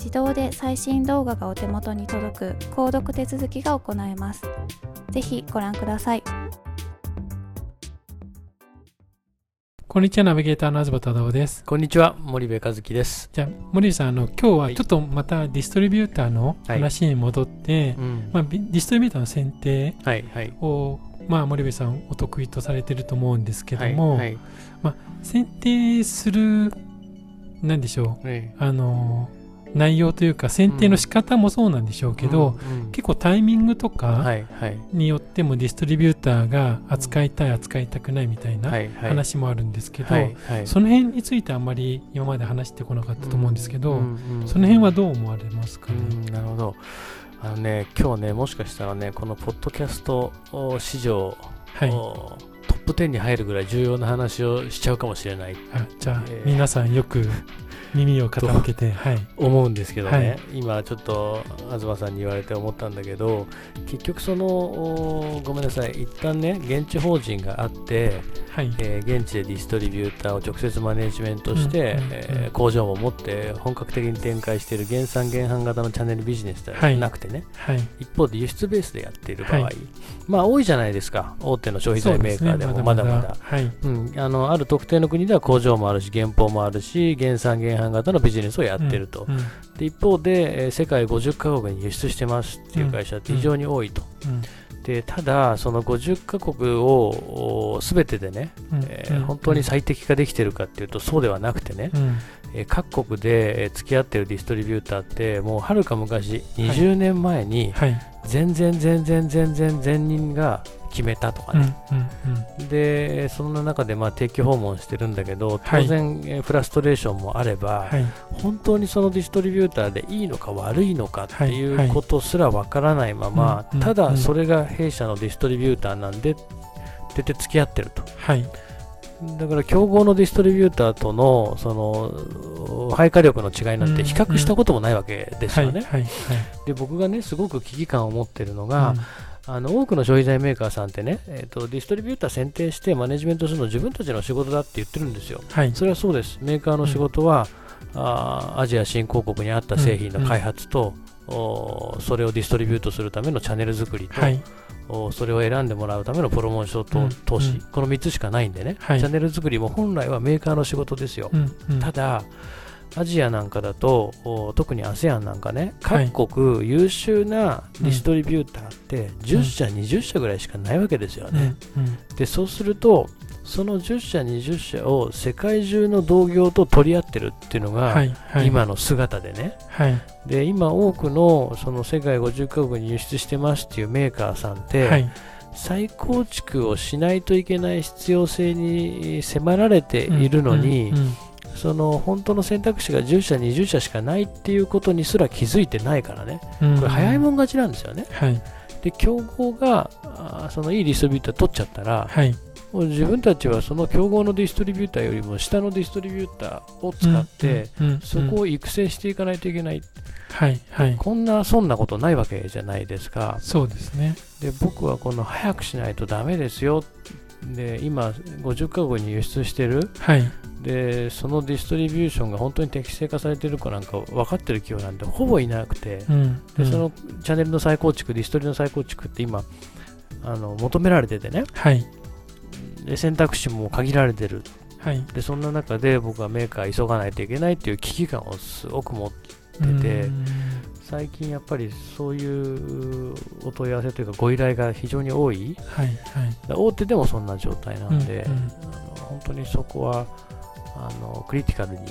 自動で最新動画がお手元に届く購読手続きが行えます。ぜひご覧ください。こんにちは、ナビゲーターの東忠夫です。こんにちは、森部和樹です。じゃあ、森部さん、あの、今日はちょっとまたディストリビューターの話に戻って、はいうん、まあ、ディストリビューターの選定を、はいはい、まあ、森部さんお得意とされてると思うんですけども、はいはい、まあ、選定する、なんでしょう、あの、内容というか選定の仕方もそうなんでしょうけど、うんうん、結構タイミングとかによってもディストリビューターが扱いたい扱いたくないみたいな話もあるんですけど、はいはい、その辺についてあんまり今まで話してこなかったと思うんですけど、その辺はどう思われますかね？なるほど。あのね今日ねもしかしたらねこのポッドキャスト市場、はい、トップ10に入るぐらい重要な話をしちゃうかもしれない。あじゃあ、えー、皆さんよく耳を傾けて、はい、思うんですけどね、はい、今ちょっと東さんに言われて思ったんだけど結局そのごめんなさい。一旦ね現地法人があって、はい。えー、現地でディストリビューターを直接マネジメントして、うんうん、えー、工場も持って本格的に展開している原産原販型のチャンネルビジネスではなくてね、はい、一方で輸出ベースでやっている場合、まあ多いじゃないですか。大手の消費財メーカーでもまだまだ、うん、あのある特定の国では工場もあるし原稿もあるし原産原販型のビジネスをやってると、うんうん、で一方で、えー、世界50カ国に輸出してますっていう会社って非常に多いと。でただ、その50カ国をすべてでね、えー、本当に最適化できてるかっていうとそうではなくてね、えー、各国で付き合ってるディストリビューターってもうはるか昔20年前に全然全然全然全人が決めたとかね、でそんな中でまあ定期訪問してるんだけど当然、はい、フラストレーションもあれば、はい、本当にそのディストリビューターでいいのか悪いのかっていうことすらわからないまま、ただそれが弊社のディストリビューターなんでってて付き合ってると。はい。だから競合のディストリビューターとのその配下力の違いなんて比較したこともないわけですよね。で僕がねすごく危機感を持っているのが、うんあの多くの消費財メーカーさんってね、えーと、ディストリビューター選定してマネジメントするの自分たちの仕事だって言ってるんですよ。はい、それはそうです。メーカーの仕事は、うん、あアジア新興国に合った製品の開発と、うん、おそれをディストリビュートするためのチャンネル作りと、はい、おそれを選んでもらうためのプロモーションと投資、うん、この3つしかないんでね、はい、チャンネル作りも本来はメーカーの仕事ですよ。ただアジアなんかだと特に ASEAN なんかね各国優秀なディストリビューターって10社、うん、20社ぐらいしかないわけですよね、うん。うん、でそうするとその10社20社を世界中の同業と取り合ってるっていうのが、はい。はい、今の姿でね、はい、で今多くのその世界50カ国に輸出してますっていうメーカーさんって、はい、再構築をしないといけない必要性に迫られているのに、うん。うん。うんその本当の選択肢が10社、20社しかないっていうことにすら気づいてないからね、これ、早いもん勝ちなんですよね。はい、で競合がそのいいディストリビューター取っちゃったら、はい、もう自分たちはその競合のディストリビューターよりも下のディストリビューターを使って、そこを育成していかないといけない、はいはい、こんなそんなことないわけじゃないですか。そうですね。で僕はこの早くしないとだめですよで今50カ国に輸出してる、はい、でそのディストリビューションが本当に適正化されてるかなんか分かってる企業なんてほぼいなくて、うん、でそのチャンネルの再構築ディストリの再構築って今あの求められててね、はい、で選択肢も限られてる、はい、でそんな中で僕はメーカー急がないといけないっていう危機感をすごく持ってて最近やっぱりそういうお問い合わせというかご依頼が非常に多い、はいはい、大手でもそんな状態なんで、うんうん、あの本当にそこはあのクリティカルに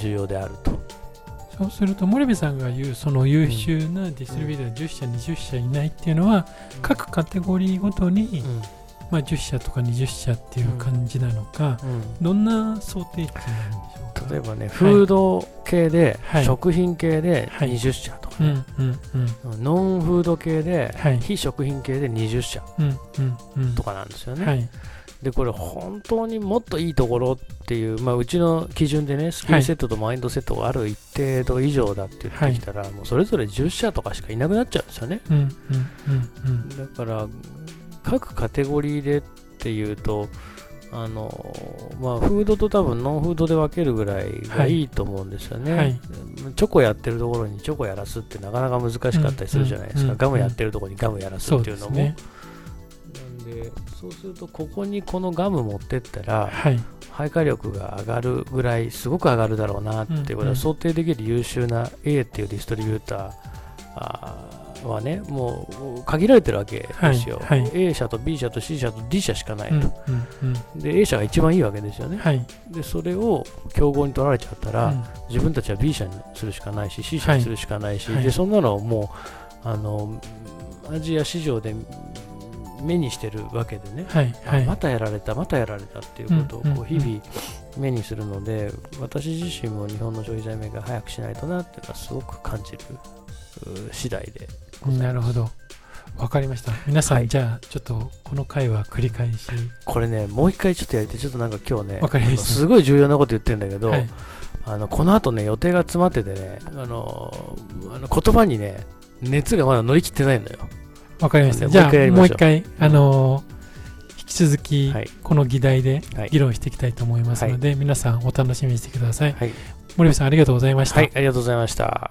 重要であると。うんうんそうすると森部さんが言うその優秀なディストリビューター10社20社いないっていうのは各カテゴリーごとにまあ、10社とか20社っていう感じなのか、うん、どんな想定値なんでしょうか？例えばね、フード系で、はい、食品系で20社とかね、ノンフード系で、はい、非食品系で20社とかなんですよね。はい。でこれ本当にもっといいところっていう、まあ、うちの基準でねスキルセットとマインドセットがある一定度以上だって言ってきたら、はい、もうそれぞれ10社とかしかいなくなっちゃうんですよね、うんうんうんうん、だから各カテゴリーでっていうと、あのまあ、フードと多分ノンフードで分けるぐらいがいいと思うんですよね、はい、チョコやってるところにチョコやらすってなかなか難しかったりするじゃないですか、ガムやってるところにガムやらすっていうのも。ね、なんでそうするとここにこのガム持ってったら、はい、配下力が上がるぐらいすごく上がるだろうなっていうことは想定できる優秀な A っていうディストリビューターはね、もう限られてるわけですよ、はいはい、A 社と B 社と C 社と D 社しかないと、うんうんうん、で A 社が一番いいわけですよね、はい、でそれを競合に取られちゃったら、うん、自分たちは B 社にするしかないし C 社にするしかないし、でそんなのをもうあのアジア市場で目にしてるわけでね、はいはい、またやられた、またやられたっていうことをこう日々目にするので、私自身も日本の消費財メーカー早くしないとなっていうのはすごく感じる次第でなるほど。わかりました。皆さん、はい、じゃあ、ちょっとこの回は繰り返し。これね、もう一回ちょっとやりて、ちょっとなんか今日ね、わかりました。すごい重要なこと言ってるんだけど、はい、あのこの後ね、予定が詰まっててね、あのあの言葉にね、熱がまだ乗り切ってないのよ。わかりました。じゃあ、もう一回、あのー、引き続き、この議題で議論していきたいと思いますので、はい、皆さんお楽しみにしてください。はい、森部さん、ありがとうございました。はい、ありがとうございました。